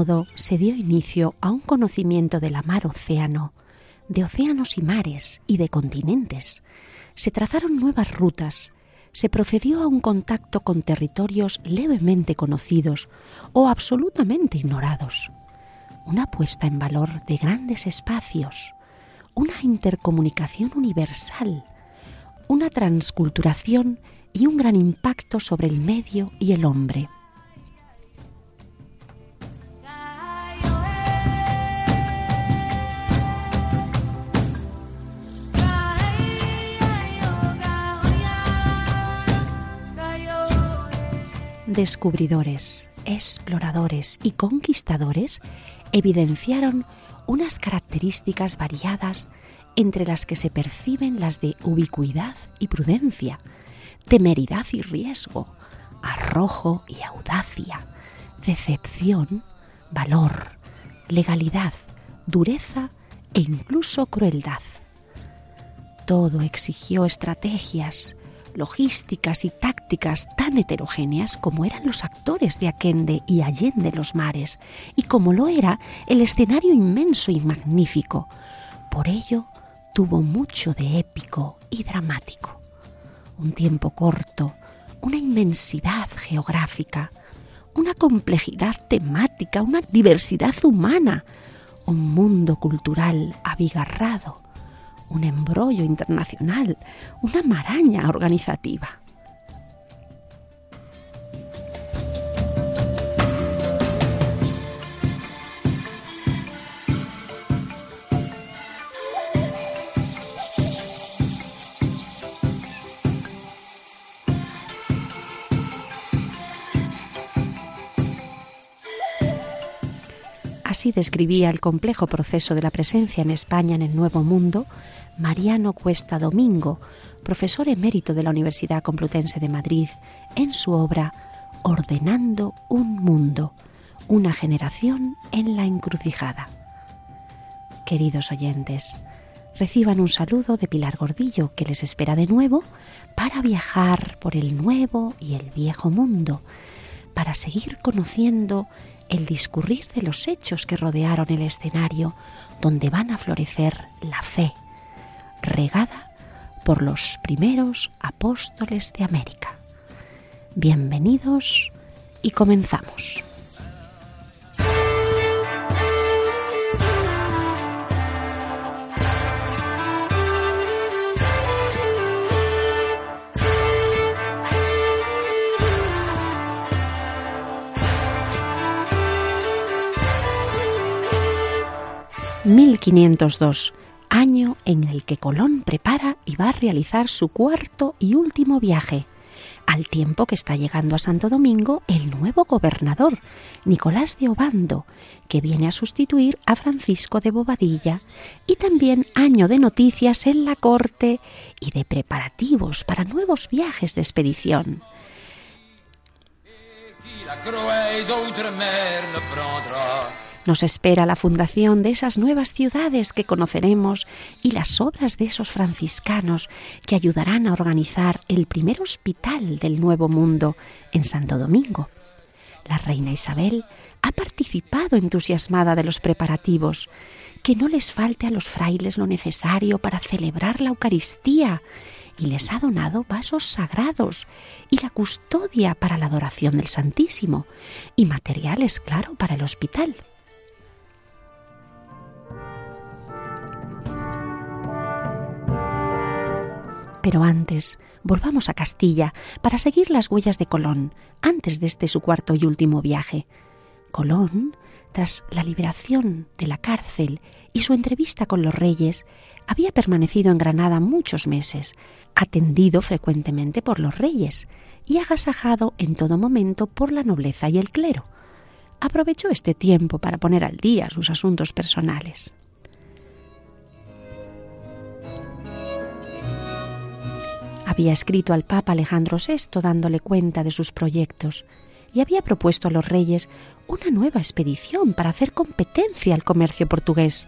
Modo se dio inicio a un conocimiento de la mar océano, de océanos y mares y de continentes. Se trazaron nuevas rutas, se procedió a un contacto con territorios levemente conocidos o absolutamente ignorados. Una puesta en valor de grandes espacios, una intercomunicación universal, una transculturación y un gran impacto sobre el medio y el hombre. Descubridores, exploradores y conquistadores evidenciaron unas características variadas entre las que se perciben las de ubicuidad y prudencia, temeridad y riesgo, arrojo y audacia, decepción, valor, legalidad, dureza e incluso crueldad. Todo exigió estrategias, logísticas y tácticas tan heterogéneas como eran los actores de Aquende y Allende los mares, y como lo era el escenario inmenso y magnífico. Por ello, tuvo mucho de épico y dramático. Un tiempo corto, una inmensidad geográfica, una complejidad temática, una diversidad humana, un mundo cultural abigarrado, un embrollo internacional, una maraña organizativa. Así describía el complejo proceso de la presencia en España en el Nuevo Mundo Mariano Cuesta Domingo, profesor emérito de la Universidad Complutense de Madrid, en su obra Ordenando un Mundo, una generación en la encrucijada. Queridos oyentes, reciban un saludo de Pilar Gordillo que les espera de nuevo para viajar por el nuevo y el viejo mundo, para seguir conociendo el discurrir de los hechos que rodearon el escenario donde van a florecer la fe, regada por los primeros apóstoles de América. Bienvenidos y comenzamos. 1502 año en el que Colón prepara y va a realizar su cuarto y último viaje, al tiempo que está llegando a Santo Domingo el nuevo gobernador, Nicolás de Obando, que viene a sustituir a Francisco de Bobadilla, y también año de noticias en la corte y de preparativos para nuevos viajes de expedición. Nos espera la fundación de esas nuevas ciudades que conoceremos y las obras de esos franciscanos que ayudarán a organizar el primer hospital del Nuevo Mundo en Santo Domingo. La reina Isabel ha participado entusiasmada de los preparativos, que no les falte a los frailes lo necesario para celebrar la Eucaristía y les ha donado vasos sagrados y la custodia para la adoración del Santísimo y materiales, claro, para el hospital. Pero antes, volvamos a Castilla para seguir las huellas de Colón, antes de este su cuarto y último viaje. Colón, tras la liberación de la cárcel y su entrevista con los reyes, había permanecido en Granada muchos meses, atendido frecuentemente por los reyes y agasajado en todo momento por la nobleza y el clero. Aprovechó este tiempo para poner al día sus asuntos personales. Había escrito al Papa Alejandro VI dándole cuenta de sus proyectos y había propuesto a los reyes una nueva expedición para hacer competencia al comercio portugués,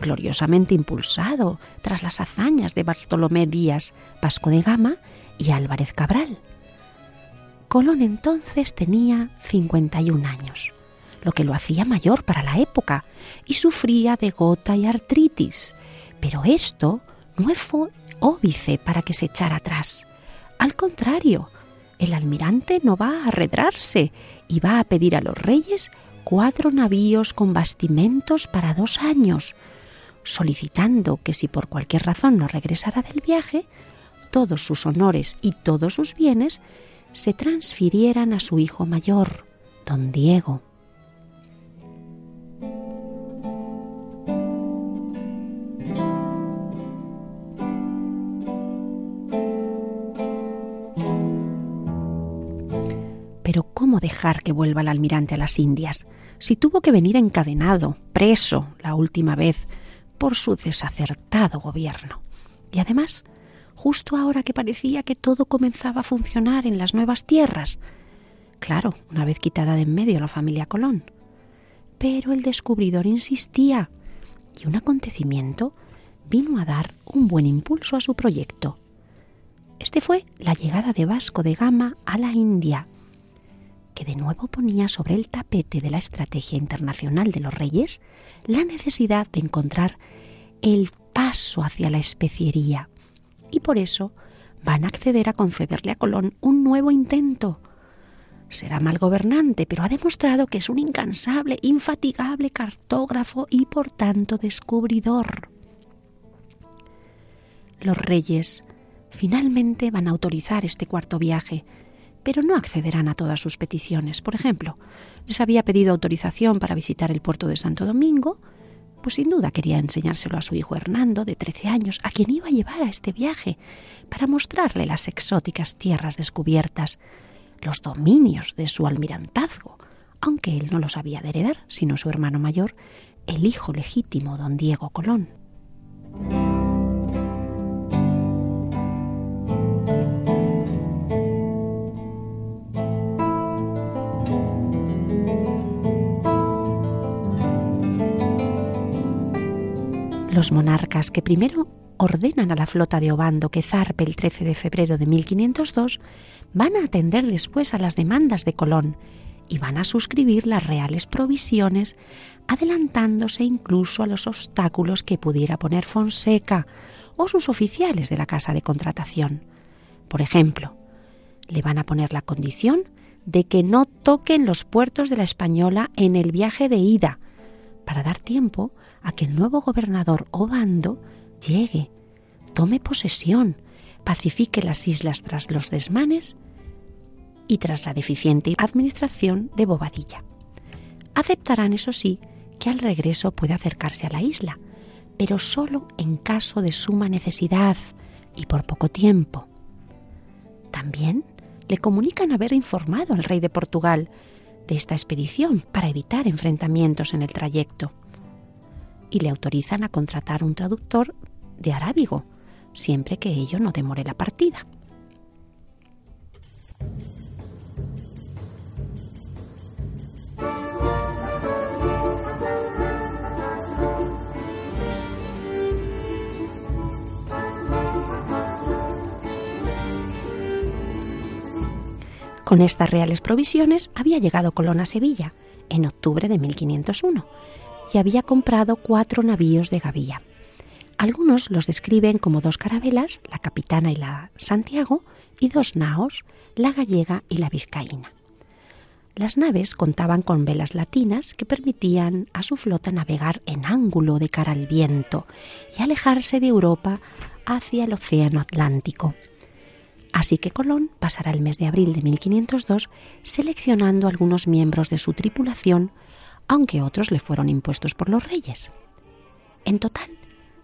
gloriosamente impulsado tras las hazañas de Bartolomé Díaz, Vasco de Gama y Álvarez Cabral. Colón entonces tenía 51 años, lo que lo hacía mayor para la época, y sufría de gota y artritis. Pero esto no fue óbice para que se echara atrás. Al contrario, el almirante no va a arredrarse y va a pedir a los reyes cuatro navíos con bastimentos para dos años, solicitando que si por cualquier razón no regresara del viaje, todos sus honores y todos sus bienes se transfirieran a su hijo mayor, don Diego. Pero ¿cómo dejar que vuelva el almirante a las Indias? Si tuvo que venir encadenado, preso, la última vez, por su desacertado gobierno. Y además, justo ahora que parecía que todo comenzaba a funcionar en las nuevas tierras. Claro, una vez quitada de en medio la familia Colón. Pero el descubridor insistía, y un acontecimiento vino a dar un buen impulso a su proyecto. Este fue la llegada de Vasco de Gama a la India, que de nuevo ponía sobre el tapete de la estrategia internacional de los reyes la necesidad de encontrar el paso hacia la especiería. Y por eso van a acceder a concederle a Colón un nuevo intento. Será mal gobernante, pero ha demostrado que es un incansable, infatigable cartógrafo y por tanto descubridor. Los reyes finalmente van a autorizar este cuarto viaje, pero no accederán a todas sus peticiones. Por ejemplo, les había pedido autorización para visitar el puerto de Santo Domingo, pues sin duda quería enseñárselo a su hijo Hernando, de 13 años, a quien iba a llevar a este viaje, para mostrarle las exóticas tierras descubiertas, los dominios de su almirantazgo, aunque él no los había de heredar, sino su hermano mayor, el hijo legítimo don Diego Colón. Los monarcas que primero ordenan a la flota de Obando que zarpe el 13 de febrero de 1502 van a atender después a las demandas de Colón y van a suscribir las reales provisiones, adelantándose incluso a los obstáculos que pudiera poner Fonseca o sus oficiales de la casa de contratación. Por ejemplo, le van a poner la condición de que no toquen los puertos de la Española en el viaje de ida, para dar tiempo a que el nuevo gobernador Obando llegue, tome posesión, pacifique las islas tras los desmanes y tras la deficiente administración de Bobadilla. Aceptarán, eso sí, que al regreso puede acercarse a la isla, pero solo en caso de suma necesidad y por poco tiempo. También le comunican haber informado al rey de Portugal de esta expedición para evitar enfrentamientos en el trayecto y le autorizan a contratar un traductor de arábigo, siempre que ello no demore la partida. Con estas reales provisiones había llegado Colón a Sevilla en octubre de 1501 y había comprado cuatro navíos de gavilla. Algunos los describen como dos carabelas, la Capitana y la Santiago, y dos naos, la Gallega y la Vizcaína. Las naves contaban con velas latinas que permitían a su flota navegar en ángulo de cara al viento y alejarse de Europa hacia el Océano Atlántico. Así que Colón pasará el mes de abril de 1502 seleccionando algunos miembros de su tripulación, aunque otros le fueron impuestos por los reyes. En total,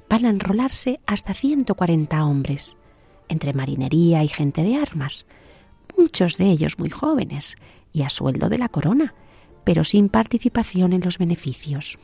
van a enrolarse hasta 140 hombres, entre marinería y gente de armas, muchos de ellos muy jóvenes y a sueldo de la corona, pero sin participación en los beneficios.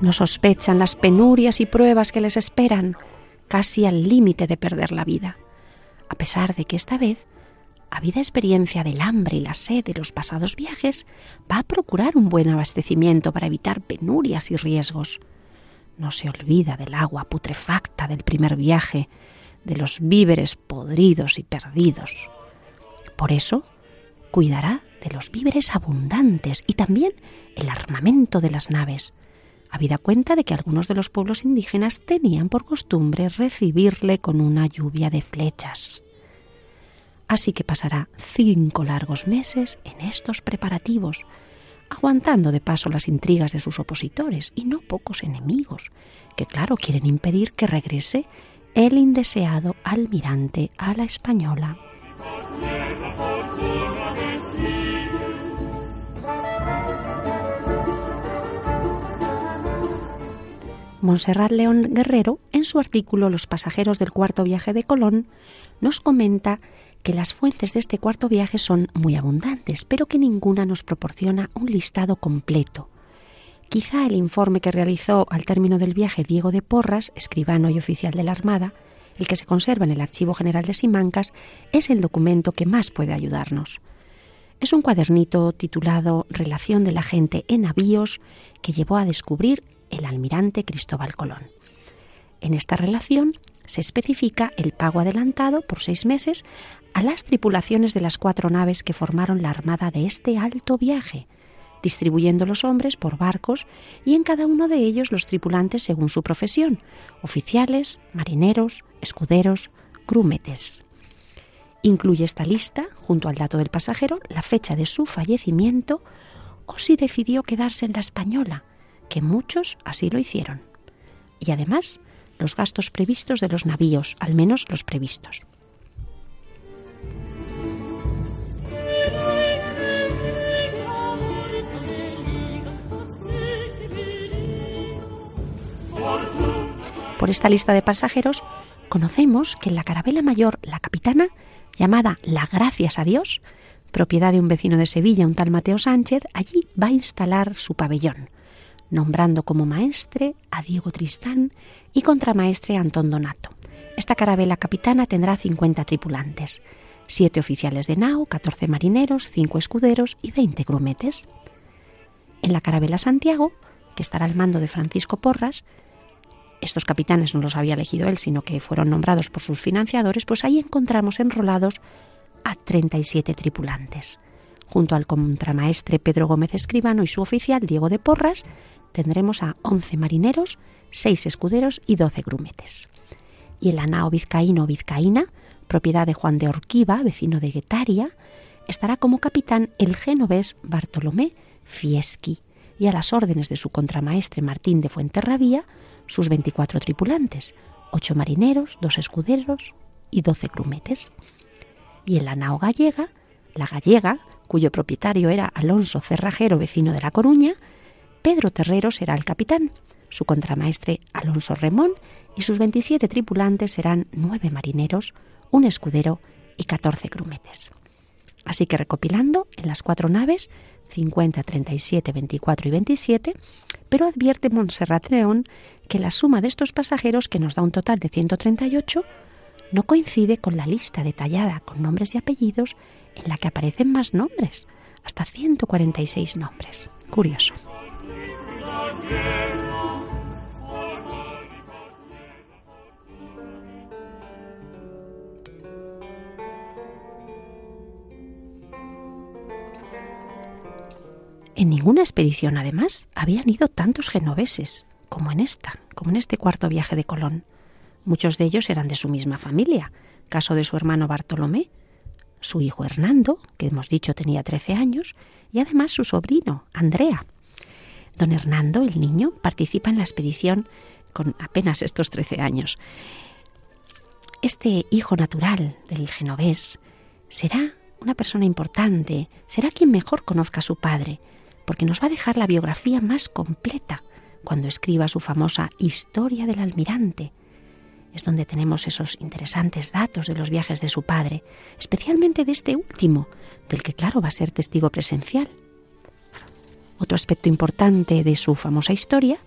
No sospechan las penurias y pruebas que les esperan, casi al límite de perder la vida, a pesar de que esta vez, habida experiencia del hambre y la sed de los pasados viajes, va a procurar un buen abastecimiento para evitar penurias y riesgos. No se olvida del agua putrefacta del primer viaje, de los víveres podridos y perdidos. Por eso, cuidará de los víveres abundantes y también el armamento de las naves, habida cuenta de que algunos de los pueblos indígenas tenían por costumbre recibirle con una lluvia de flechas. Así que pasará cinco largos meses en estos preparativos, aguantando de paso las intrigas de sus opositores y no pocos enemigos, que claro quieren impedir que regrese el indeseado almirante a la española. Monserrat León Guerrero, en su artículo Los pasajeros del cuarto viaje de Colón, nos comenta que las fuentes de este cuarto viaje son muy abundantes, pero que ninguna nos proporciona un listado completo. Quizá el informe que realizó al término del viaje Diego de Porras, escribano y oficial de la Armada, el que se conserva en el Archivo General de Simancas, es el documento que más puede ayudarnos. Es un cuadernito titulado Relación de la gente en navíos que llevó a descubrir el almirante Cristóbal Colón. En esta relación se especifica el pago adelantado por seis meses a las tripulaciones de las cuatro naves que formaron la armada de este alto viaje, distribuyendo los hombres por barcos y en cada uno de ellos los tripulantes según su profesión, oficiales, marineros, escuderos, grúmetes. Incluye esta lista, junto al dato del pasajero, la fecha de su fallecimiento o si decidió quedarse en la española, que muchos así lo hicieron. Y además, los gastos previstos de los navíos, al menos los previstos. Por esta lista de pasajeros conocemos que en la carabela mayor la capitana, llamada La Gracias a Dios, propiedad de un vecino de Sevilla, un tal Mateo Sánchez, allí va a instalar su pabellón, nombrando como maestre a Diego Tristán y contramaestre a Antón Donato. Esta carabela capitana tendrá 50 tripulantes, 7 oficiales de nao, 14 marineros, 5 escuderos y 20 grumetes. En la carabela Santiago, que estará al mando de Francisco Porras, estos capitanes no los había elegido él, sino que fueron nombrados por sus financiadores, pues ahí encontramos enrolados a 37 tripulantes. Junto al contramaestre Pedro Gómez Escribano y su oficial Diego de Porras, tendremos a 11 marineros, 6 escuderos y 12 grumetes. Y el anao vizcaíno vizcaína, propiedad de Juan de Orquiva, vecino de Guetaria, estará como capitán el genovés Bartolomé Fieschi y a las órdenes de su contramaestre Martín de Fuenterrabía sus 24 tripulantes, 8 marineros, 2 escuderos y 12 grumetes. Y en la nao gallega, la gallega, cuyo propietario era Alonso Cerrajero, vecino de La Coruña, Pedro Terrero será el capitán, su contramaestre Alonso Remón y sus 27 tripulantes serán nueve marineros, un escudero y 14 grumetes. Así que recopilando, en las cuatro naves, 50, 37, 24 y 27, pero advierte Montserrat León que la suma de estos pasajeros, que nos da un total de 138, no coincide con la lista detallada con nombres y apellidos en la que aparecen más nombres, hasta 146 nombres. Curioso. En ninguna expedición, además, habían ido tantos genoveses como en esta, como en este cuarto viaje de Colón. Muchos de ellos eran de su misma familia, caso de su hermano Bartolomé, su hijo Hernando, que hemos dicho tenía 13 años, y además su sobrino, Andrea. Don Hernando, el niño, participa en la expedición con apenas estos 13 años. Este hijo natural del genovés será una persona importante, será quien mejor conozca a su padre, porque nos va a dejar la biografía más completa cuando escriba su famosa Historia del Almirante. Es donde tenemos esos interesantes datos de los viajes de su padre, especialmente de este último, del que claro va a ser testigo presencial. Otro aspecto importante de su famosa historia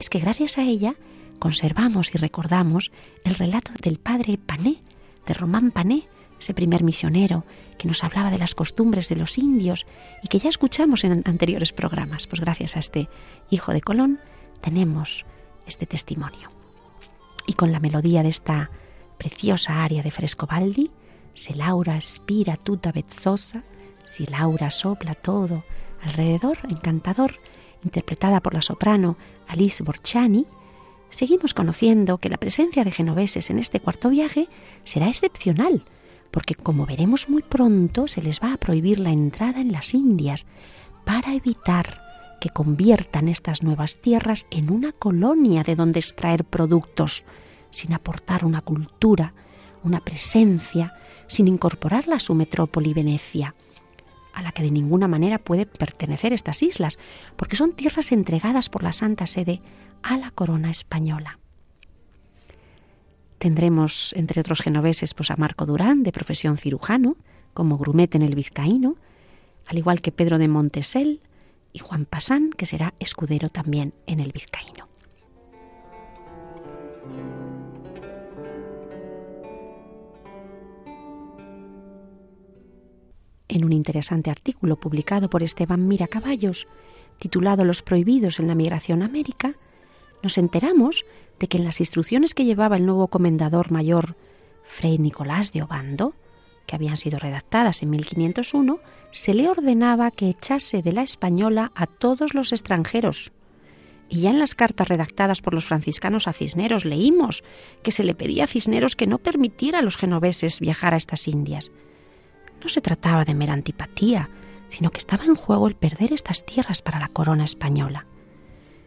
es que gracias a ella conservamos y recordamos el relato del padre Pané, de Román Pané, ese primer misionero que nos hablaba de las costumbres de los indios y que ya escuchamos en anteriores programas. Pues gracias a este hijo de Colón tenemos este testimonio. Y con la melodía de esta preciosa aria de Frescobaldi, se Laura aspira tuta vezzosa, si Laura sopla todo alrededor, encantador, interpretada por la soprano Alice Borchani, seguimos conociendo que la presencia de genoveses en este cuarto viaje será excepcional, porque como veremos muy pronto se les va a prohibir la entrada en las Indias para evitar que conviertan estas nuevas tierras en una colonia de donde extraer productos, sin aportar una cultura, una presencia, sin incorporarla a su metrópoli Venecia, a la que de ninguna manera puede pertenecer estas islas, porque son tierras entregadas por la Santa Sede a la corona española. Tendremos, entre otros genoveses, pues a Marco Durán, de profesión cirujano, como grumete en el vizcaíno, al igual que Pedro de Montesel y Juan Pasán, que será escudero también en el vizcaíno. En un interesante artículo publicado por Esteban Mira Caballos, titulado Los prohibidos en la migración a América, nos enteramos de que en las instrucciones que llevaba el nuevo comendador mayor Fray Nicolás de Obando, que habían sido redactadas en 1501, se le ordenaba que echase de la española a todos los extranjeros. Y ya en las cartas redactadas por los franciscanos a Cisneros leímos que se le pedía a Cisneros que no permitiera a los genoveses viajar a estas Indias. No se trataba de mera antipatía, sino que estaba en juego el perder estas tierras para la corona española.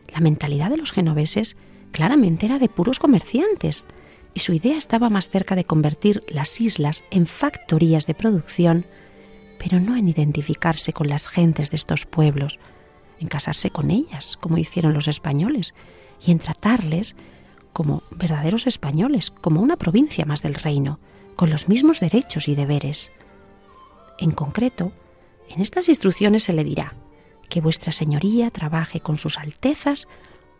La mentalidad de los genoveses claramente era de puros comerciantes, y su idea estaba más cerca de convertir las islas en factorías de producción, pero no en identificarse con las gentes de estos pueblos, en casarse con ellas, como hicieron los españoles, y en tratarles como verdaderos españoles, como una provincia más del reino, con los mismos derechos y deberes. En concreto, en estas instrucciones se le dirá, que vuestra señoría trabaje con sus altezas,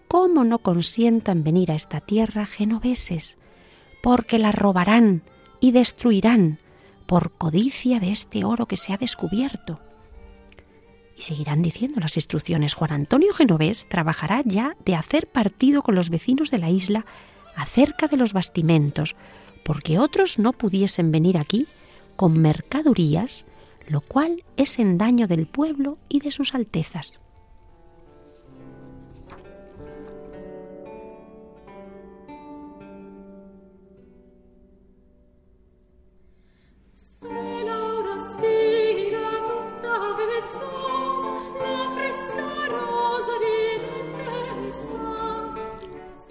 como no consientan venir a esta tierra genoveses, porque la robarán y destruirán por codicia de este oro que se ha descubierto. Y seguirán diciendo las instrucciones. Juan Antonio Genovés trabajará ya de hacer partido con los vecinos de la isla acerca de los bastimentos, porque otros no pudiesen venir aquí con mercadurías lo cual es en daño del pueblo y de sus altezas.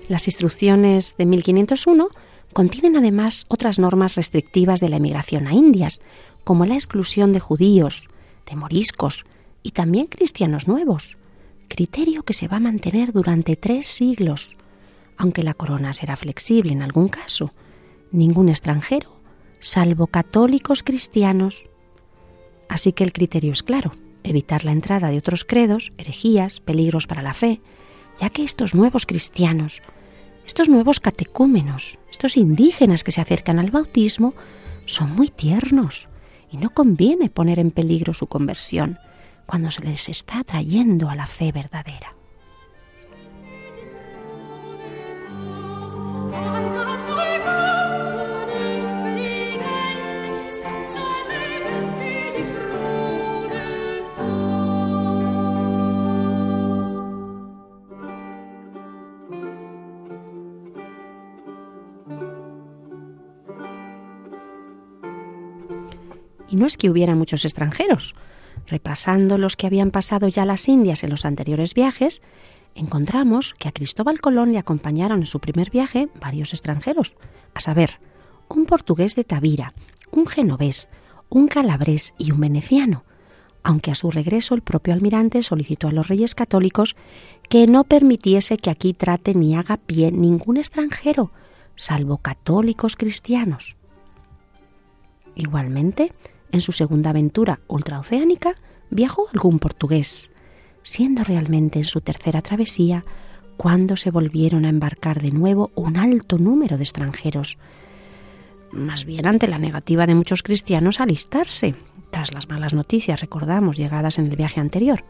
Las instrucciones de 1501 contienen además otras normas restrictivas de la emigración a Indias, como la exclusión de judíos, de moriscos y también cristianos nuevos, criterio que se va a mantener durante tres siglos, aunque la corona será flexible en algún caso. Ningún extranjero, salvo católicos cristianos. Así que el criterio es claro, evitar la entrada de otros credos, herejías, peligros para la fe, ya que estos nuevos cristianos, estos nuevos catecúmenos, estos indígenas que se acercan al bautismo, son muy tiernos, y no conviene poner en peligro su conversión cuando se les está atrayendo a la fe verdadera. Y no es que hubiera muchos extranjeros. Repasando los que habían pasado ya las Indias en los anteriores viajes, encontramos que a Cristóbal Colón le acompañaron en su primer viaje varios extranjeros, a saber, un portugués de Tavira, un genovés, un calabrés y un veneciano, aunque a su regreso el propio almirante solicitó a los reyes católicos que no permitiese que aquí trate ni haga pie ningún extranjero, salvo católicos cristianos. Igualmente, en su segunda aventura ultraoceánica, viajó algún portugués, siendo realmente en su tercera travesía cuando se volvieron a embarcar de nuevo un alto número de extranjeros, más bien ante la negativa de muchos cristianos a alistarse, tras las malas noticias, recordamos, llegadas en el viaje anterior.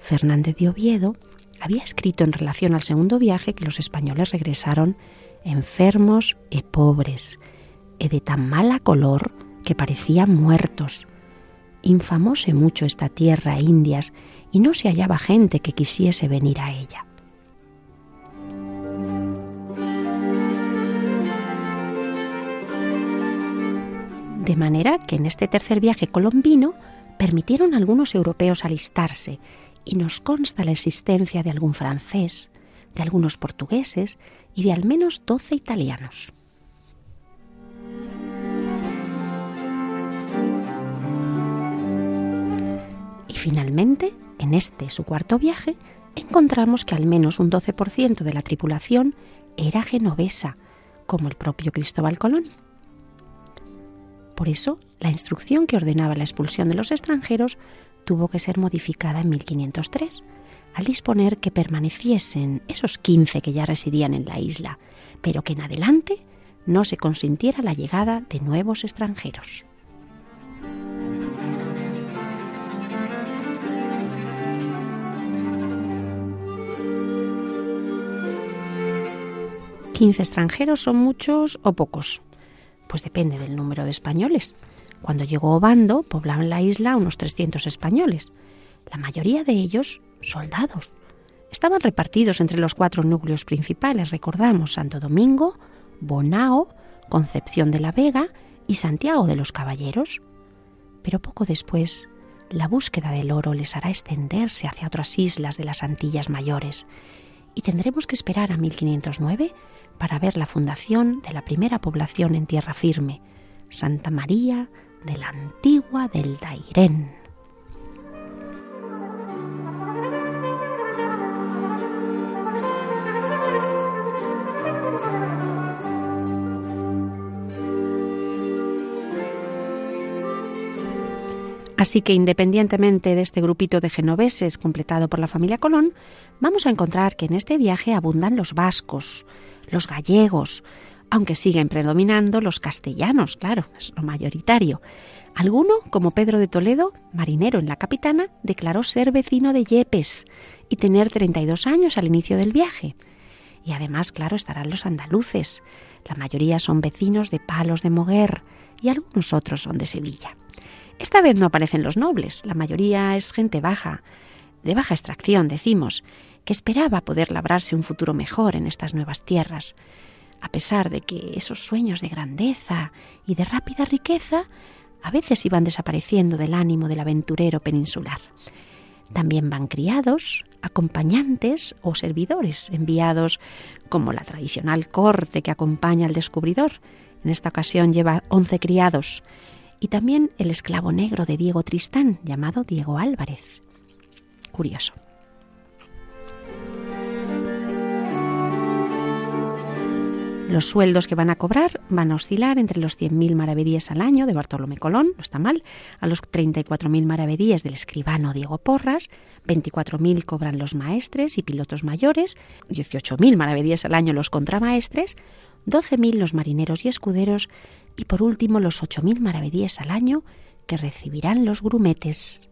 Fernández de Oviedo había escrito en relación al segundo viaje que los españoles regresaron enfermos y pobres, y de tan mala color parecían muertos. Infamóse mucho esta tierra indias y no se hallaba gente que quisiese venir a ella. De manera que en este tercer viaje colombino permitieron a algunos europeos alistarse y nos consta la existencia de algún francés, de algunos portugueses y de al menos doce italianos. Y finalmente, en este su cuarto viaje, encontramos que al menos un 12% de la tripulación era genovesa, como el propio Cristóbal Colón. Por eso, la instrucción que ordenaba la expulsión de los extranjeros tuvo que ser modificada en 1503, al disponer que permaneciesen esos 15 que ya residían en la isla, pero que en adelante no se consintiera la llegada de nuevos extranjeros. ¿15 extranjeros son muchos o pocos? Pues depende del número de españoles. Cuando llegó Obando, poblaban la isla unos 300 españoles, la mayoría de ellos soldados. Estaban repartidos entre los cuatro núcleos principales, recordamos Santo Domingo, Bonao, Concepción de la Vega y Santiago de los Caballeros. Pero poco después, la búsqueda del oro les hará extenderse hacia otras islas de las Antillas Mayores, y tendremos que esperar a 1509 para ver la fundación de la primera población en tierra firme, Santa María de la Antigua del Dairén. Así que independientemente de este grupito de genoveses completado por la familia Colón, vamos a encontrar que en este viaje abundan los vascos, los gallegos, aunque siguen predominando los castellanos, claro, es lo mayoritario. Alguno, como Pedro de Toledo, marinero en la capitana, declaró ser vecino de Yepes y tener 32 años al inicio del viaje. Y además, claro, estarán los andaluces. La mayoría son vecinos de Palos de Moguer y algunos otros son de Sevilla. Esta vez no aparecen los nobles, la mayoría es gente baja, de baja extracción, decimos, que esperaba poder labrarse un futuro mejor en estas nuevas tierras, a pesar de que esos sueños de grandeza y de rápida riqueza a veces iban desapareciendo del ánimo del aventurero peninsular. También van criados, acompañantes o servidores enviados como la tradicional corte que acompaña al descubridor. En esta ocasión lleva once criados y también el esclavo negro de Diego Tristán llamado Diego Álvarez. Curioso. Los sueldos que van a cobrar van a oscilar entre los 100.000 maravedíes al año de Bartolomé Colón, no está mal, a los 34.000 maravedíes del escribano Diego Porras, 24.000 cobran los maestres y pilotos mayores, 18.000 maravedíes al año los contramaestres, 12.000 los marineros y escuderos y por último los 8.000 maravedíes al año que recibirán los grumetes.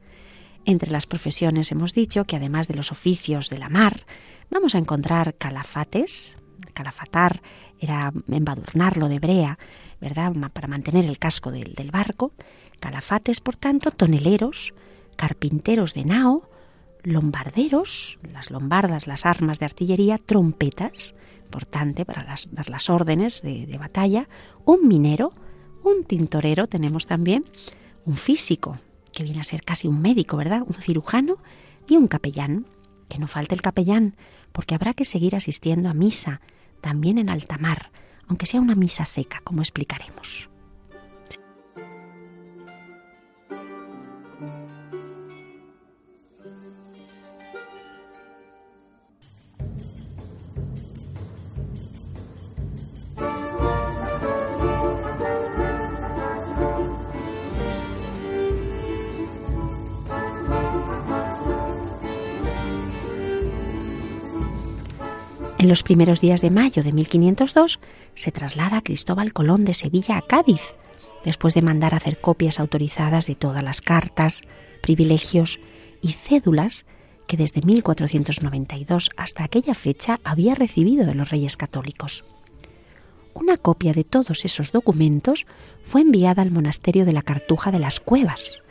Entre las profesiones hemos dicho que además de los oficios de la mar, vamos a encontrar calafates, calafatar era embadurnarlo de brea, ¿verdad? Para mantener el casco del, barco. Calafates, por tanto, toneleros, carpinteros de nao, lombarderos, las lombardas, las armas de artillería, trompetas, importante para dar las órdenes de, de, batalla, un minero, un tintorero tenemos también, un físico, que viene a ser casi un médico, ¿verdad? Un cirujano y un capellán. Que no falte el capellán, porque habrá que seguir asistiendo a misa, también en alta mar, aunque sea una misa seca, como explicaremos. En los primeros días de mayo de 1502 se traslada Cristóbal Colón de Sevilla a Cádiz, después de mandar hacer copias autorizadas de todas las cartas, privilegios y cédulas que desde 1492 hasta aquella fecha había recibido de los reyes católicos. Una copia de todos esos documentos fue enviada al monasterio de la Cartuja de las Cuevas.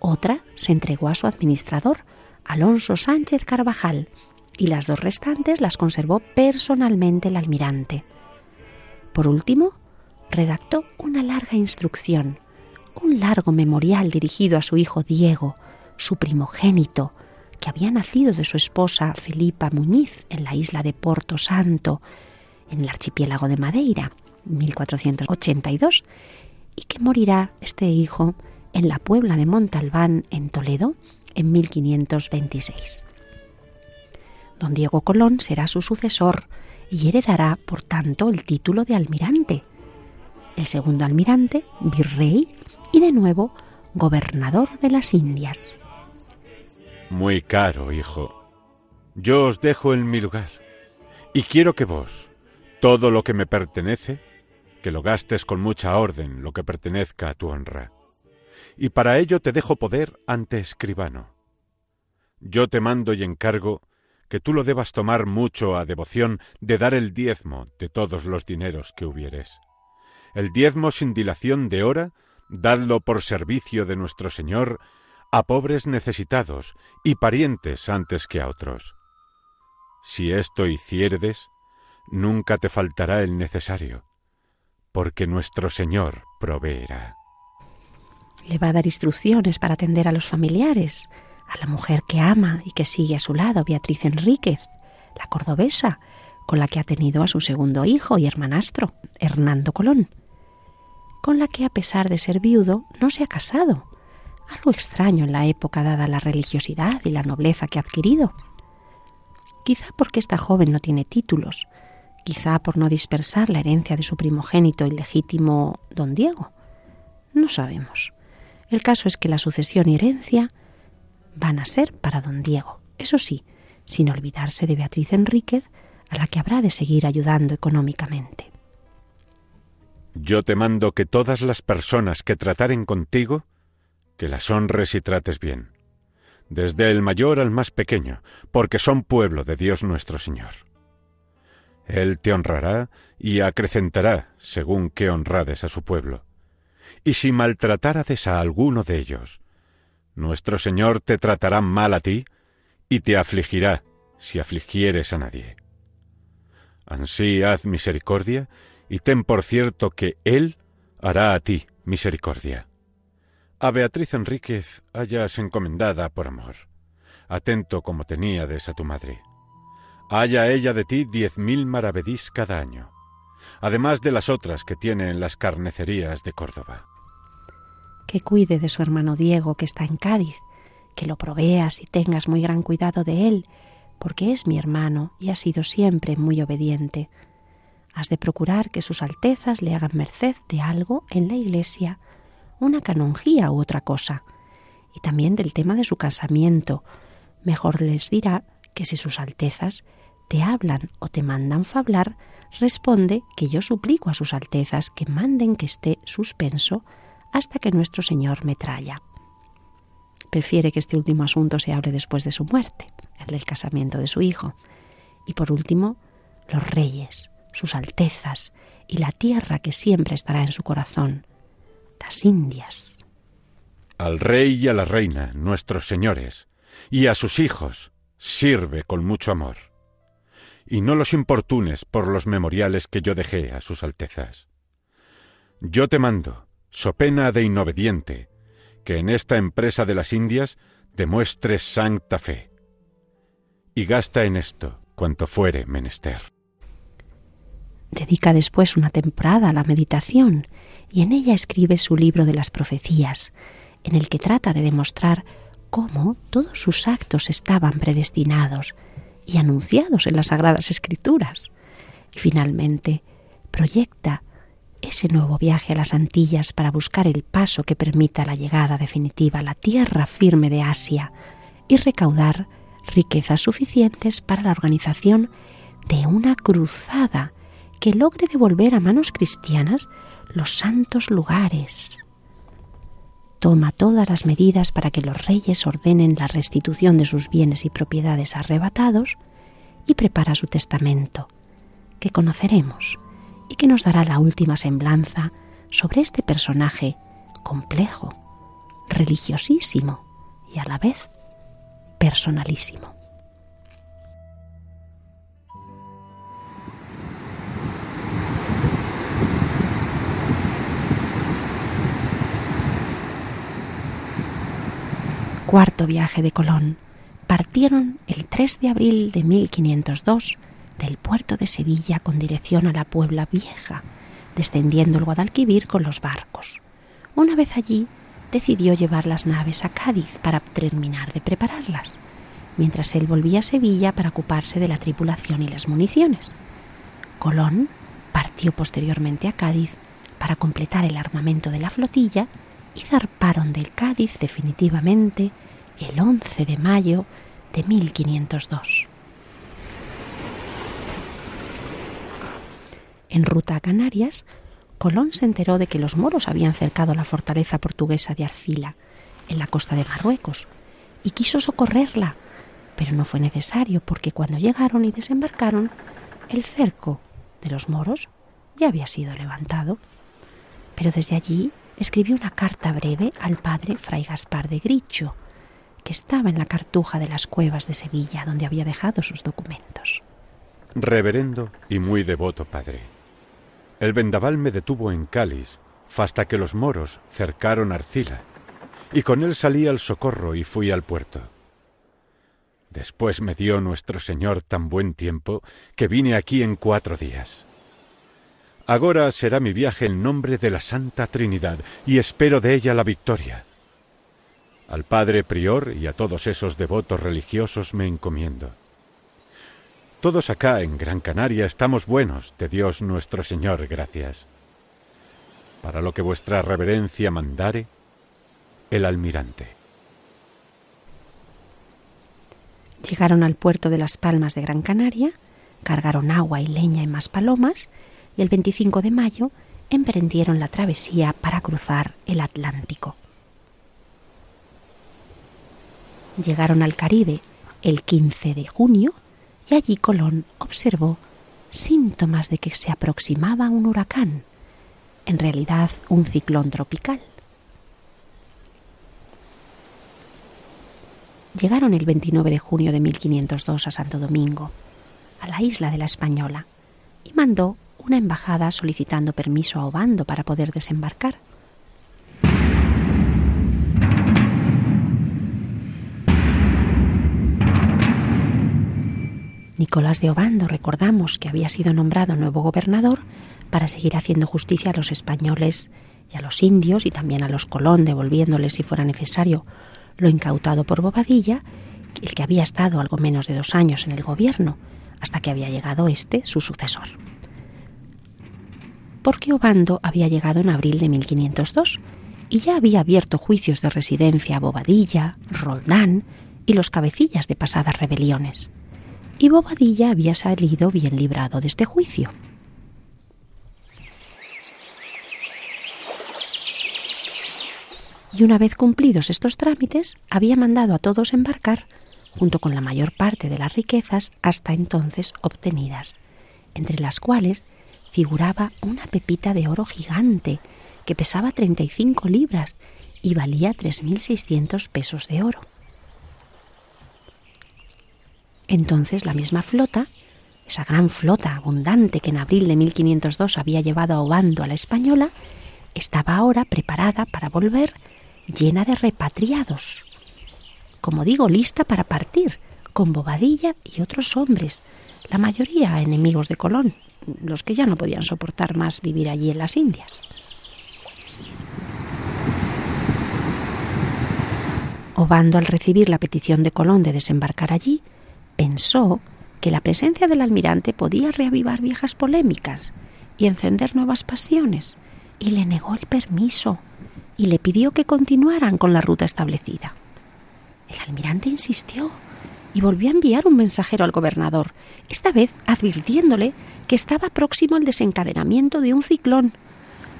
Otra se entregó a su administrador, Alonso Sánchez Carvajal, y las dos restantes las conservó personalmente el almirante. Por último, redactó una larga instrucción, un largo memorial dirigido a su hijo Diego, su primogénito, que había nacido de su esposa Felipa Muñiz en la isla de Porto Santo, en el archipiélago de Madeira, 1482, y que morirá este hijo en la Puebla de Montalbán, en Toledo, en 1526. Don Diego Colón será su sucesor y heredará, por tanto, el título de almirante. El segundo almirante, virrey y de nuevo gobernador de las Indias. Muy caro, hijo. Yo os dejo en mi lugar y quiero que vos, todo lo que me pertenece, que lo gastes con mucha orden, lo que pertenezca a tu honra. Y para ello te dejo poder ante escribano. Yo te mando y encargo que tú lo debas tomar mucho a devoción de dar el diezmo de todos los dineros que hubieres. El diezmo sin dilación de hora, dadlo por servicio de nuestro Señor a pobres necesitados y parientes antes que a otros. Si esto hicierdes, nunca te faltará el necesario, porque nuestro Señor proveerá. Le va a dar instrucciones para atender a los familiares, a la mujer que ama y que sigue a su lado, Beatriz Enríquez, la cordobesa, con la que ha tenido a su segundo hijo y hermanastro, Hernando Colón, con la que a pesar de ser viudo no se ha casado, algo extraño en la época dada la religiosidad y la nobleza que ha adquirido. Quizá porque esta joven no tiene títulos, quizá por no dispersar la herencia de su primogénito ilegítimo don Diego. No sabemos. El caso es que la sucesión y herencia van a ser para don Diego, eso sí, sin olvidarse de Beatriz Enríquez, a la que habrá de seguir ayudando económicamente. Yo te mando que todas las personas que trataren contigo, que las honres y trates bien, desde el mayor al más pequeño, porque son pueblo de Dios nuestro Señor. Él te honrará y acrecentará según que honrades a su pueblo. Y si maltratárades a alguno de ellos, nuestro Señor te tratará mal a ti y te afligirá si afligieres a nadie. Ansí haz misericordia y ten por cierto que Él hará a ti misericordia. A Beatriz Enríquez hayas encomendada por amor, atento como teníades a tu madre. Haya ella de ti diez mil maravedís cada año, además de las otras que tiene en las carnecerías de Córdoba que cuide de su hermano Diego que está en Cádiz, que lo proveas y tengas muy gran cuidado de él, porque es mi hermano y ha sido siempre muy obediente. Has de procurar que sus altezas le hagan merced de algo en la iglesia, una canonjía u otra cosa, y también del tema de su casamiento. Mejor les dirá que si sus altezas te hablan o te mandan fablar, responde que yo suplico a sus altezas que manden que esté suspenso hasta que nuestro Señor me traya. Prefiere que este último asunto se hable después de su muerte, el del casamiento de su hijo. Y por último, los reyes, sus altezas y la tierra que siempre estará en su corazón, las Indias. Al rey y a la reina, nuestros señores, y a sus hijos, sirve con mucho amor. Y no los importunes por los memoriales que yo dejé a sus altezas. Yo te mando, so pena de inobediente, que en esta empresa de las Indias demuestres santa fe. Y gasta en esto cuanto fuere menester. Dedica después una temporada a la meditación y en ella escribe su libro de las profecías, en el que trata de demostrar cómo todos sus actos estaban predestinados y anunciados en las Sagradas Escrituras. Y finalmente proyecta ese nuevo viaje a las Antillas para buscar el paso que permita la llegada definitiva a la tierra firme de Asia y recaudar riquezas suficientes para la organización de una cruzada que logre devolver a manos cristianas los santos lugares. Toma todas las medidas para que los reyes ordenen la restitución de sus bienes y propiedades arrebatados y prepara su testamento, que conoceremos y que nos dará la última semblanza sobre este personaje complejo, religiosísimo y a la vez personalísimo. Cuarto viaje de Colón. Partieron el 3 de abril de 1502 del puerto de Sevilla con dirección a la Puebla Vieja, descendiendo el Guadalquivir con los barcos. Una vez allí, decidió llevar las naves a Cádiz para terminar de prepararlas, mientras él volvía a Sevilla para ocuparse de la tripulación y las municiones. Colón partió posteriormente a Cádiz para completar el armamento de la flotilla y zarparon del Cádiz definitivamente el 11 de mayo de 1502. En ruta a Canarias, Colón se enteró de que los moros habían cercado la fortaleza portuguesa de Arcila, en la costa de Marruecos, y quiso socorrerla, pero no fue necesario porque cuando llegaron y desembarcaron, el cerco de los moros ya había sido levantado. Pero desde allí escribió una carta breve al padre Fray Gaspar de Gricho, que estaba en la cartuja de las cuevas de Sevilla, donde había dejado sus documentos. Reverendo y muy devoto padre, el vendaval me detuvo en Cáliz, hasta que los moros cercaron Arcila, y con él salí al socorro y fui al puerto. Después me dio nuestro Señor tan buen tiempo que vine aquí en cuatro días. Agora será mi viaje en nombre de la Santa Trinidad y espero de ella la victoria. Al Padre Prior y a todos esos devotos religiosos me encomiendo. Todos acá en Gran Canaria estamos buenos, de Dios nuestro Señor, gracias. Para lo que vuestra reverencia mandare, el almirante. Llegaron al puerto de las Palmas de Gran Canaria, cargaron agua y leña en más palomas y el 25 de mayo emprendieron la travesía para cruzar el Atlántico. Llegaron al Caribe el 15 de junio y allí Colón observó síntomas de que se aproximaba un huracán, en realidad un ciclón tropical. Llegaron el 29 de junio de 1502 a Santo Domingo, a la isla de la Española, y mandó una embajada solicitando permiso a Obando para poder desembarcar. Nicolás de Obando, recordamos que había sido nombrado nuevo gobernador para seguir haciendo justicia a los españoles y a los indios y también a los Colón, devolviéndoles si fuera necesario lo incautado por Bobadilla, el que había estado algo menos de dos años en el gobierno, hasta que había llegado este, su sucesor. Porque Obando había llegado en abril de 1502 y ya había abierto juicios de residencia a Bobadilla, Roldán y los cabecillas de pasadas rebeliones y Bobadilla había salido bien librado de este juicio. Y una vez cumplidos estos trámites, había mandado a todos embarcar, junto con la mayor parte de las riquezas hasta entonces obtenidas, entre las cuales figuraba una pepita de oro gigante que pesaba 35 libras y valía 3.600 pesos de oro. Entonces la misma flota, esa gran flota abundante que en abril de 1502 había llevado a Obando a la española, estaba ahora preparada para volver llena de repatriados. Como digo, lista para partir, con Bobadilla y otros hombres, la mayoría enemigos de Colón, los que ya no podían soportar más vivir allí en las Indias. Obando, al recibir la petición de Colón de desembarcar allí, pensó que la presencia del almirante podía reavivar viejas polémicas y encender nuevas pasiones, y le negó el permiso y le pidió que continuaran con la ruta establecida. El almirante insistió y volvió a enviar un mensajero al gobernador, esta vez advirtiéndole que estaba próximo el desencadenamiento de un ciclón,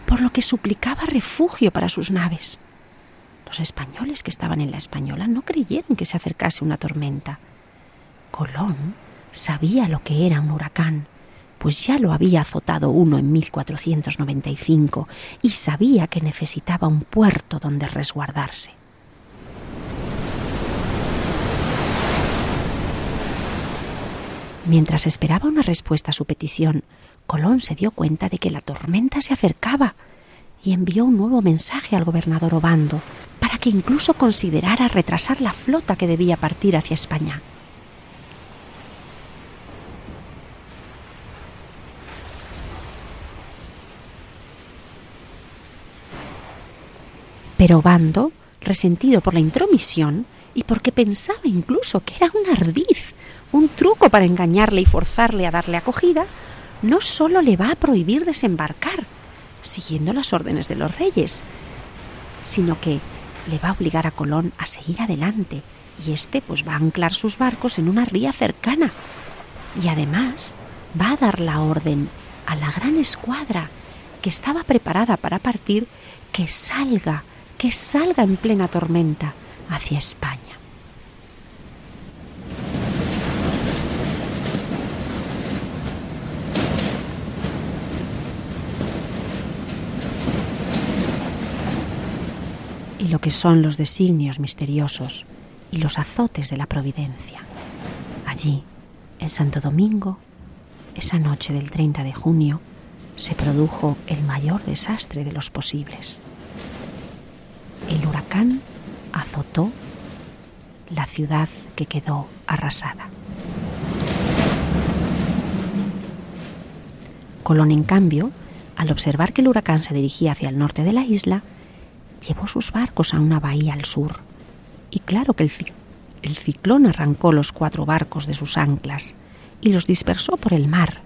por lo que suplicaba refugio para sus naves. Los españoles que estaban en la española no creyeron que se acercase una tormenta. Colón sabía lo que era un huracán, pues ya lo había azotado uno en 1495 y sabía que necesitaba un puerto donde resguardarse. Mientras esperaba una respuesta a su petición, Colón se dio cuenta de que la tormenta se acercaba y envió un nuevo mensaje al gobernador Obando para que incluso considerara retrasar la flota que debía partir hacia España. Pero Obando, resentido por la intromisión y porque pensaba incluso que era un ardiz, un truco para engañarle y forzarle a darle acogida, no solo le va a prohibir desembarcar, siguiendo las órdenes de los reyes, sino que le va a obligar a Colón a seguir adelante y éste pues va a anclar sus barcos en una ría cercana y además va a dar la orden a la gran escuadra que estaba preparada para partir que salga, que salga en plena tormenta hacia España. y lo que son los designios misteriosos y los azotes de la providencia. Allí, en Santo Domingo, esa noche del 30 de junio, se produjo el mayor desastre de los posibles. El huracán azotó la ciudad que quedó arrasada. Colón, en cambio, al observar que el huracán se dirigía hacia el norte de la isla, llevó sus barcos a una bahía al sur. Y claro que el, ciclón arrancó los cuatro barcos de sus anclas y los dispersó por el mar,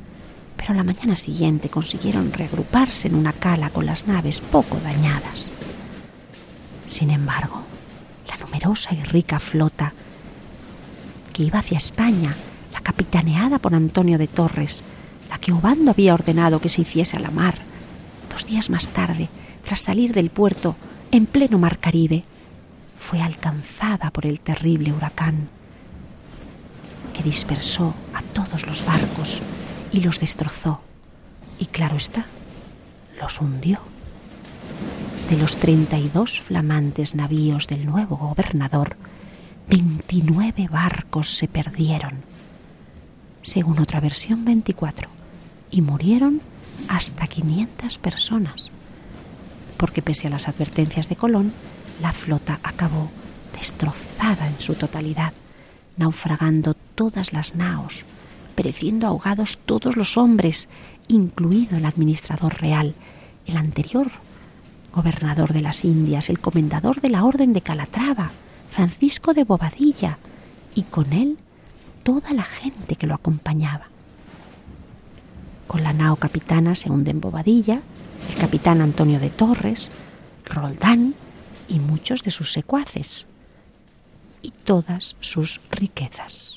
pero la mañana siguiente consiguieron reagruparse en una cala con las naves poco dañadas. Sin embargo, la numerosa y rica flota que iba hacia España, la capitaneada por Antonio de Torres, la que Obando había ordenado que se hiciese a la mar, dos días más tarde, tras salir del puerto, en pleno mar Caribe, fue alcanzada por el terrible huracán que dispersó a todos los barcos y los destrozó. Y claro está, los hundió. De los 32 flamantes navíos del nuevo gobernador, 29 barcos se perdieron, según otra versión 24, y murieron hasta 500 personas porque pese a las advertencias de Colón, la flota acabó destrozada en su totalidad, naufragando todas las naos, pereciendo ahogados todos los hombres, incluido el administrador real, el anterior gobernador de las Indias, el comendador de la Orden de Calatrava, Francisco de Bobadilla, y con él toda la gente que lo acompañaba. Con la nao capitana se hunde en Bobadilla, el capitán Antonio de Torres, Roldán y muchos de sus secuaces, y todas sus riquezas.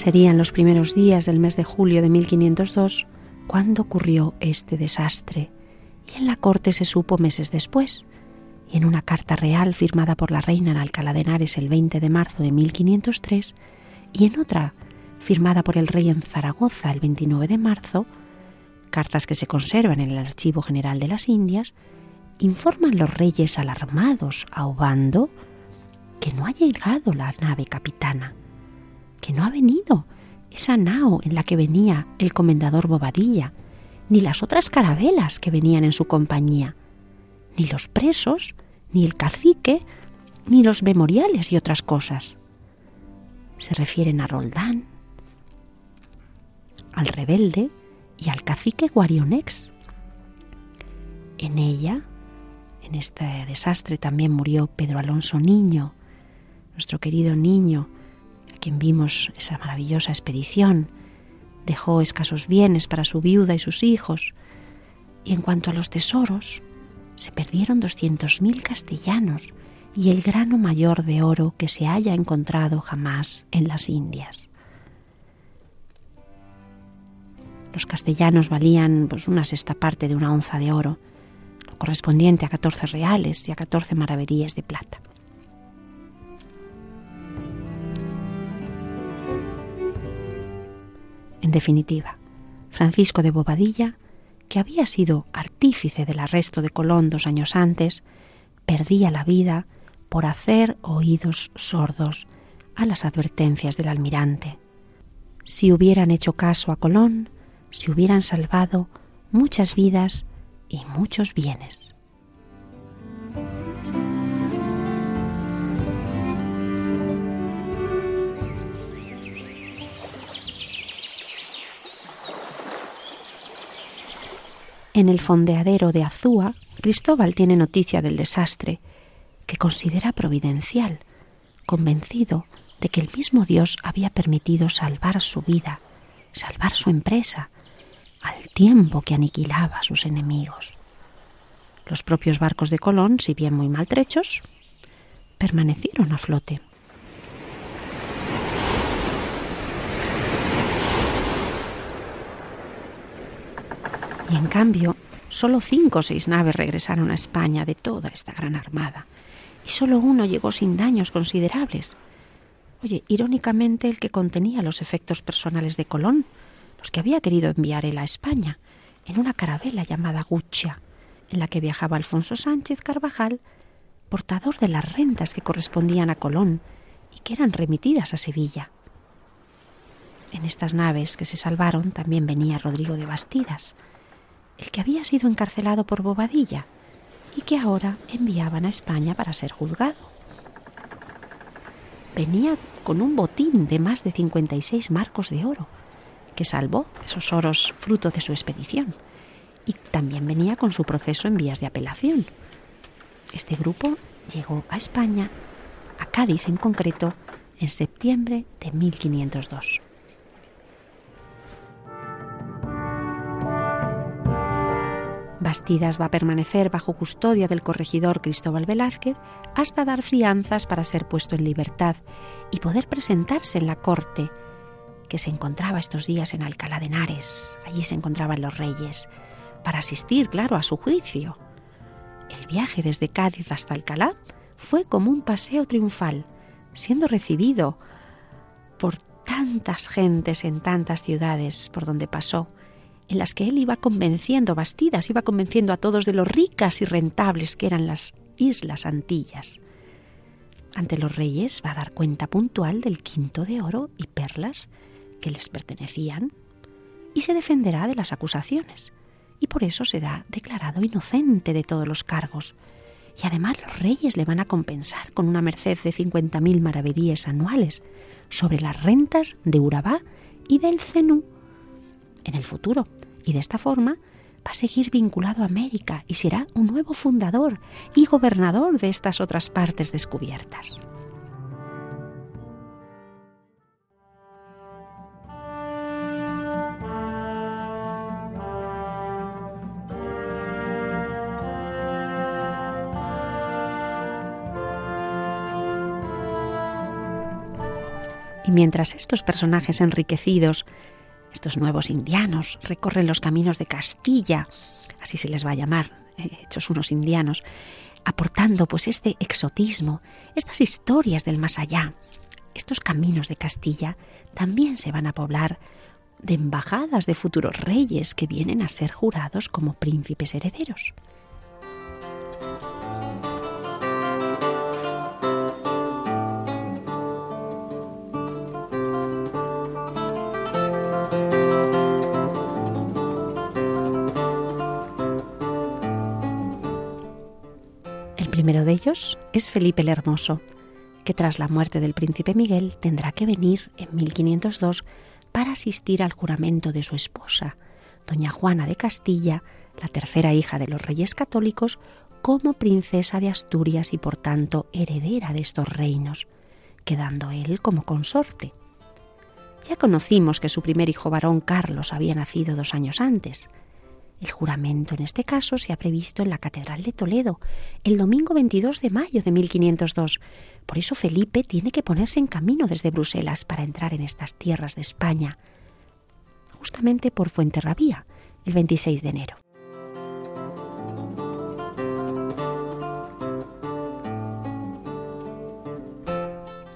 Serían los primeros días del mes de julio de 1502 cuándo ocurrió este desastre, y en la corte se supo meses después, y en una carta real firmada por la reina en Alcalá de Henares el 20 de marzo de 1503, y en otra firmada por el rey en Zaragoza el 29 de marzo, cartas que se conservan en el Archivo General de las Indias, informan los reyes alarmados a Obando que no ha llegado la nave capitana, que no ha venido esa nao en la que venía el comendador Bobadilla, ni las otras carabelas que venían en su compañía, ni los presos, ni el cacique, ni los memoriales y otras cosas. Se refieren a Roldán, al rebelde y al cacique Guarionex. En ella, en este desastre, también murió Pedro Alonso Niño, nuestro querido niño, quien vimos esa maravillosa expedición. Dejó escasos bienes para su viuda y sus hijos. Y en cuanto a los tesoros, se perdieron 200.000 castellanos y el grano mayor de oro que se haya encontrado jamás en las Indias. Los castellanos valían pues, una sexta parte de una onza de oro, lo correspondiente a 14 reales y a 14 maravedíes de plata. En definitiva, Francisco de Bobadilla, que había sido artífice del arresto de Colón dos años antes, perdía la vida por hacer oídos sordos a las advertencias del almirante. Si hubieran hecho caso a Colón, se hubieran salvado muchas vidas y muchos bienes. En el fondeadero de Azúa, Cristóbal tiene noticia del desastre, que considera providencial, convencido de que el mismo Dios había permitido salvar su vida, salvar su empresa, al tiempo que aniquilaba a sus enemigos. Los propios barcos de Colón, si bien muy maltrechos, permanecieron a flote. Y en cambio, solo cinco o seis naves regresaron a España de toda esta gran armada, y solo uno llegó sin daños considerables. Oye, irónicamente el que contenía los efectos personales de Colón, los que había querido enviar él a España, en una carabela llamada Guccia, en la que viajaba Alfonso Sánchez Carvajal, portador de las rentas que correspondían a Colón y que eran remitidas a Sevilla. En estas naves que se salvaron también venía Rodrigo de Bastidas, el que había sido encarcelado por Bobadilla y que ahora enviaban a España para ser juzgado. Venía con un botín de más de 56 marcos de oro, que salvó esos oros fruto de su expedición, y también venía con su proceso en vías de apelación. Este grupo llegó a España, a Cádiz en concreto, en septiembre de 1502. Bastidas va a permanecer bajo custodia del corregidor Cristóbal Velázquez hasta dar fianzas para ser puesto en libertad y poder presentarse en la corte que se encontraba estos días en Alcalá de Henares. Allí se encontraban los reyes para asistir, claro, a su juicio. El viaje desde Cádiz hasta Alcalá fue como un paseo triunfal, siendo recibido por tantas gentes en tantas ciudades por donde pasó en las que él iba convenciendo Bastidas, iba convenciendo a todos de lo ricas y rentables que eran las Islas Antillas. Ante los reyes va a dar cuenta puntual del quinto de oro y perlas que les pertenecían y se defenderá de las acusaciones y por eso será declarado inocente de todos los cargos. Y además los reyes le van a compensar con una merced de 50.000 maravedíes anuales sobre las rentas de Urabá y del Cenú en el futuro y de esta forma va a seguir vinculado a América y será un nuevo fundador y gobernador de estas otras partes descubiertas. Y mientras estos personajes enriquecidos estos nuevos indianos recorren los caminos de Castilla, así se les va a llamar, eh, hechos unos indianos, aportando pues este exotismo, estas historias del más allá. Estos caminos de Castilla también se van a poblar de embajadas de futuros reyes que vienen a ser jurados como príncipes herederos. Es Felipe el Hermoso, que tras la muerte del príncipe Miguel tendrá que venir en 1502 para asistir al juramento de su esposa, doña Juana de Castilla, la tercera hija de los reyes católicos, como princesa de Asturias y por tanto heredera de estos reinos, quedando él como consorte. Ya conocimos que su primer hijo varón Carlos había nacido dos años antes. El juramento en este caso se ha previsto en la Catedral de Toledo el domingo 22 de mayo de 1502. Por eso Felipe tiene que ponerse en camino desde Bruselas para entrar en estas tierras de España, justamente por Fuenterrabía, el 26 de enero.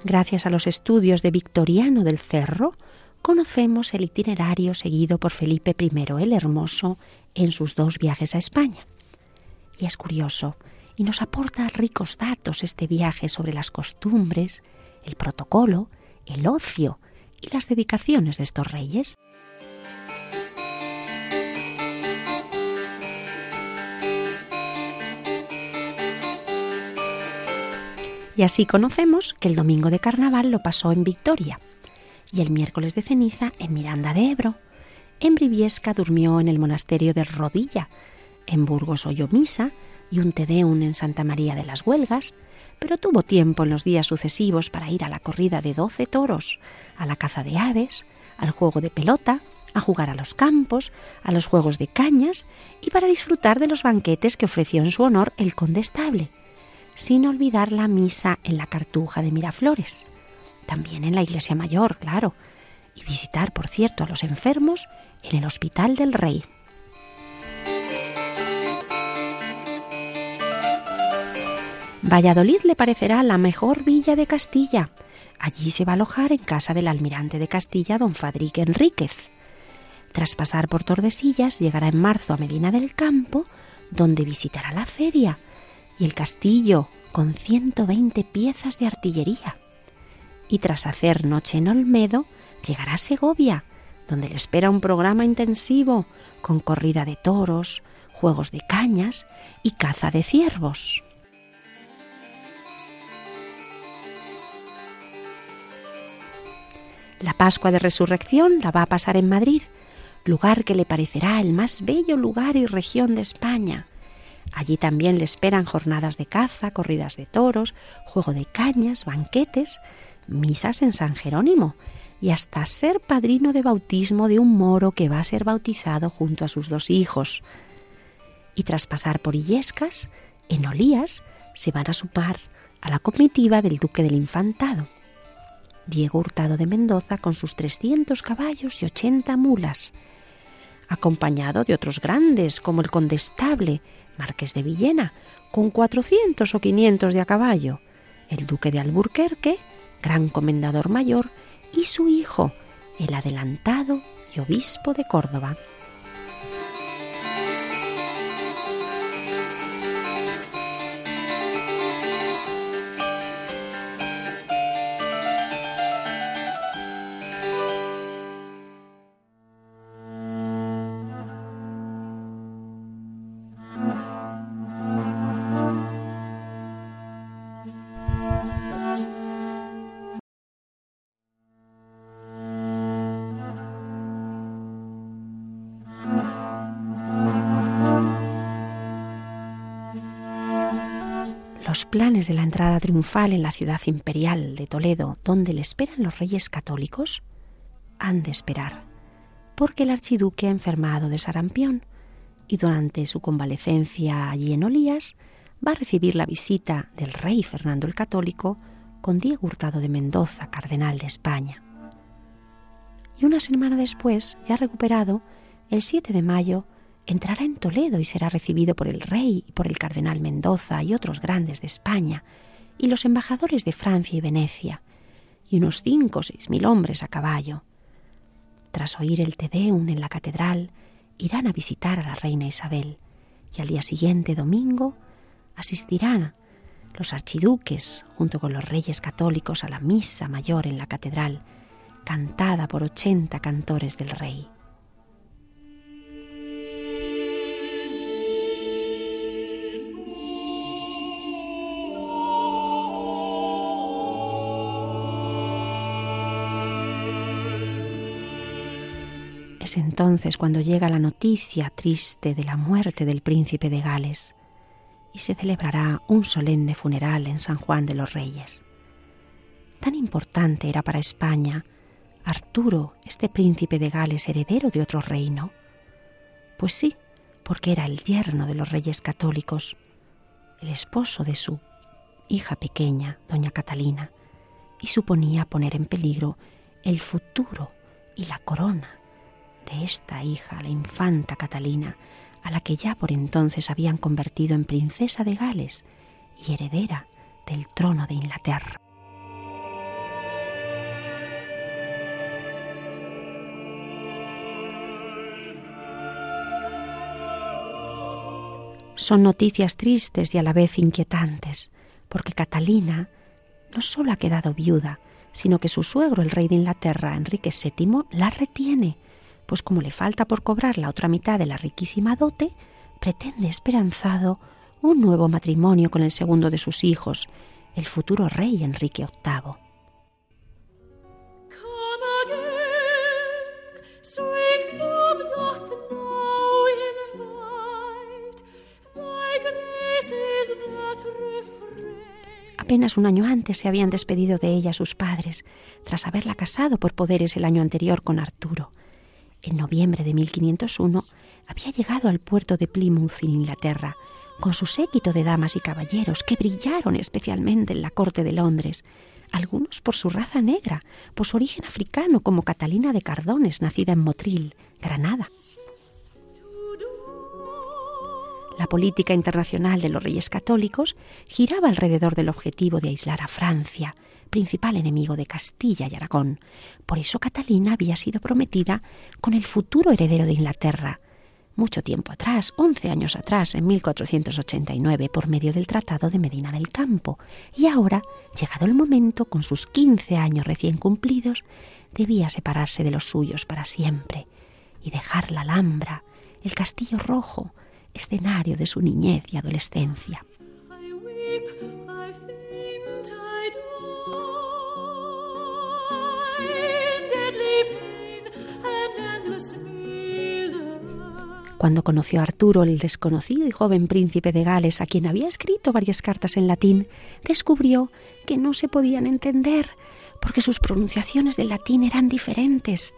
Gracias a los estudios de Victoriano del Cerro, conocemos el itinerario seguido por Felipe I el Hermoso en sus dos viajes a España. Y es curioso, y nos aporta ricos datos este viaje sobre las costumbres, el protocolo, el ocio y las dedicaciones de estos reyes. Y así conocemos que el domingo de carnaval lo pasó en Victoria y el miércoles de ceniza en Miranda de Ebro. En Briviesca durmió en el monasterio de Rodilla. En Burgos oyó misa y un Tedeum en Santa María de las Huelgas, pero tuvo tiempo en los días sucesivos para ir a la corrida de doce toros, a la caza de aves, al juego de pelota, a jugar a los campos, a los juegos de cañas y para disfrutar de los banquetes que ofreció en su honor el condestable sin olvidar la misa en la Cartuja de Miraflores, también en la Iglesia Mayor, claro, y visitar, por cierto, a los enfermos en el Hospital del Rey. Valladolid le parecerá la mejor villa de Castilla. Allí se va a alojar en casa del almirante de Castilla, don Fadrique Enríquez. Tras pasar por Tordesillas, llegará en marzo a Medina del Campo, donde visitará la feria y el castillo con 120 piezas de artillería. Y tras hacer noche en Olmedo, llegará a Segovia, donde le espera un programa intensivo con corrida de toros, juegos de cañas y caza de ciervos. La Pascua de Resurrección la va a pasar en Madrid, lugar que le parecerá el más bello lugar y región de España, Allí también le esperan jornadas de caza, corridas de toros, juego de cañas, banquetes, misas en San Jerónimo y hasta ser padrino de bautismo de un moro que va a ser bautizado junto a sus dos hijos. Y tras pasar por Illescas, en Olías se van a supar a la comitiva del duque del Infantado. Diego Hurtado de Mendoza con sus 300 caballos y 80 mulas, acompañado de otros grandes como el condestable marqués de Villena, con 400 o 500 de a caballo, el duque de Alburquerque, gran comendador mayor, y su hijo, el adelantado y obispo de Córdoba. Los planes de la entrada triunfal en la ciudad imperial de Toledo, donde le esperan los reyes católicos, han de esperar, porque el archiduque ha enfermado de sarampión y durante su convalecencia allí en Olías va a recibir la visita del rey Fernando el Católico con Diego Hurtado de Mendoza, cardenal de España. Y una semana después, ya recuperado, el 7 de mayo, entrará en Toledo y será recibido por el rey y por el cardenal Mendoza y otros grandes de España, y los embajadores de Francia y Venecia, y unos cinco o seis mil hombres a caballo. Tras oír el Te Deum en la catedral, irán a visitar a la reina Isabel, y al día siguiente, domingo, asistirán los archiduques, junto con los reyes católicos, a la misa mayor en la catedral, cantada por ochenta cantores del rey. Es entonces cuando llega la noticia triste de la muerte del príncipe de Gales y se celebrará un solemne funeral en San Juan de los Reyes. Tan importante era para España Arturo, este príncipe de Gales, heredero de otro reino. Pues sí, porque era el yerno de los reyes católicos, el esposo de su hija pequeña, doña Catalina, y suponía poner en peligro el futuro y la corona de esta hija, la infanta Catalina, a la que ya por entonces habían convertido en princesa de Gales y heredera del trono de Inglaterra. Son noticias tristes y a la vez inquietantes, porque Catalina no solo ha quedado viuda, sino que su suegro, el rey de Inglaterra, Enrique VII, la retiene pues como le falta por cobrar la otra mitad de la riquísima dote, pretende esperanzado un nuevo matrimonio con el segundo de sus hijos, el futuro rey Enrique VIII. Apenas un año antes se habían despedido de ella sus padres, tras haberla casado por poderes el año anterior con Arturo en noviembre de 1501, había llegado al puerto de Plymouth, en Inglaterra, con su séquito de damas y caballeros que brillaron especialmente en la corte de Londres, algunos por su raza negra, por su origen africano, como Catalina de Cardones, nacida en Motril, Granada. La política internacional de los reyes católicos giraba alrededor del objetivo de aislar a Francia, principal enemigo de Castilla y Aragón. Por eso Catalina había sido prometida con el futuro heredero de Inglaterra, mucho tiempo atrás, once años atrás, en 1489, por medio del Tratado de Medina del Campo. Y ahora, llegado el momento, con sus quince años recién cumplidos, debía separarse de los suyos para siempre y dejar la Alhambra, el Castillo Rojo, escenario de su niñez y adolescencia. Cuando conoció a Arturo, el desconocido y joven príncipe de Gales, a quien había escrito varias cartas en latín, descubrió que no se podían entender, porque sus pronunciaciones del latín eran diferentes.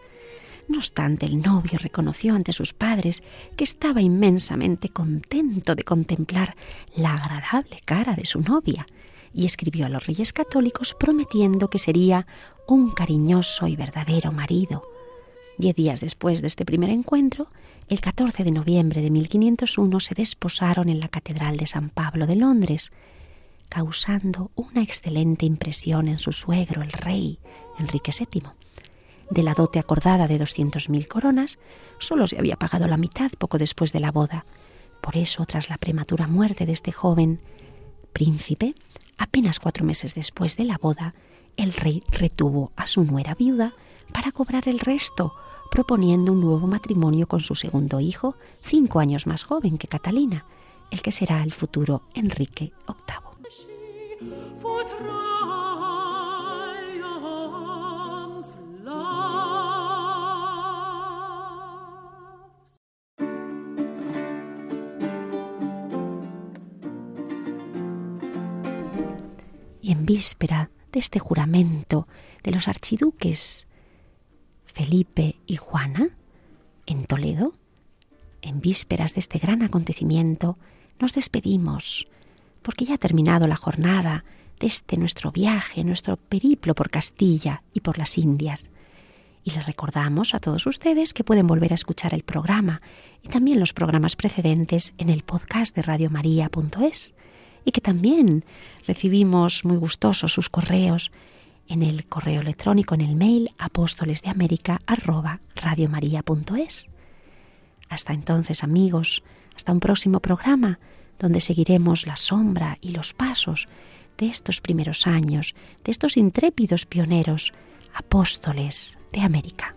No obstante, el novio reconoció ante sus padres que estaba inmensamente contento de contemplar la agradable cara de su novia, y escribió a los reyes católicos prometiendo que sería un cariñoso y verdadero marido. Diez días después de este primer encuentro, el 14 de noviembre de 1501 se desposaron en la Catedral de San Pablo de Londres, causando una excelente impresión en su suegro, el rey Enrique VII. De la dote acordada de 200.000 coronas, solo se había pagado la mitad poco después de la boda. Por eso, tras la prematura muerte de este joven príncipe, apenas cuatro meses después de la boda, el rey retuvo a su nuera viuda para cobrar el resto, proponiendo un nuevo matrimonio con su segundo hijo, cinco años más joven que Catalina, el que será el futuro Enrique VIII. Y en víspera de este juramento de los archiduques Felipe y Juana, en Toledo, en vísperas de este gran acontecimiento, nos despedimos, porque ya ha terminado la jornada de este nuestro viaje, nuestro periplo por Castilla y por las Indias. Y les recordamos a todos ustedes que pueden volver a escuchar el programa y también los programas precedentes en el podcast de radiomaria.es y que también recibimos muy gustosos sus correos en el correo electrónico, en el mail apóstoles de América Hasta entonces, amigos, hasta un próximo programa donde seguiremos la sombra y los pasos de estos primeros años, de estos intrépidos pioneros apóstoles de América.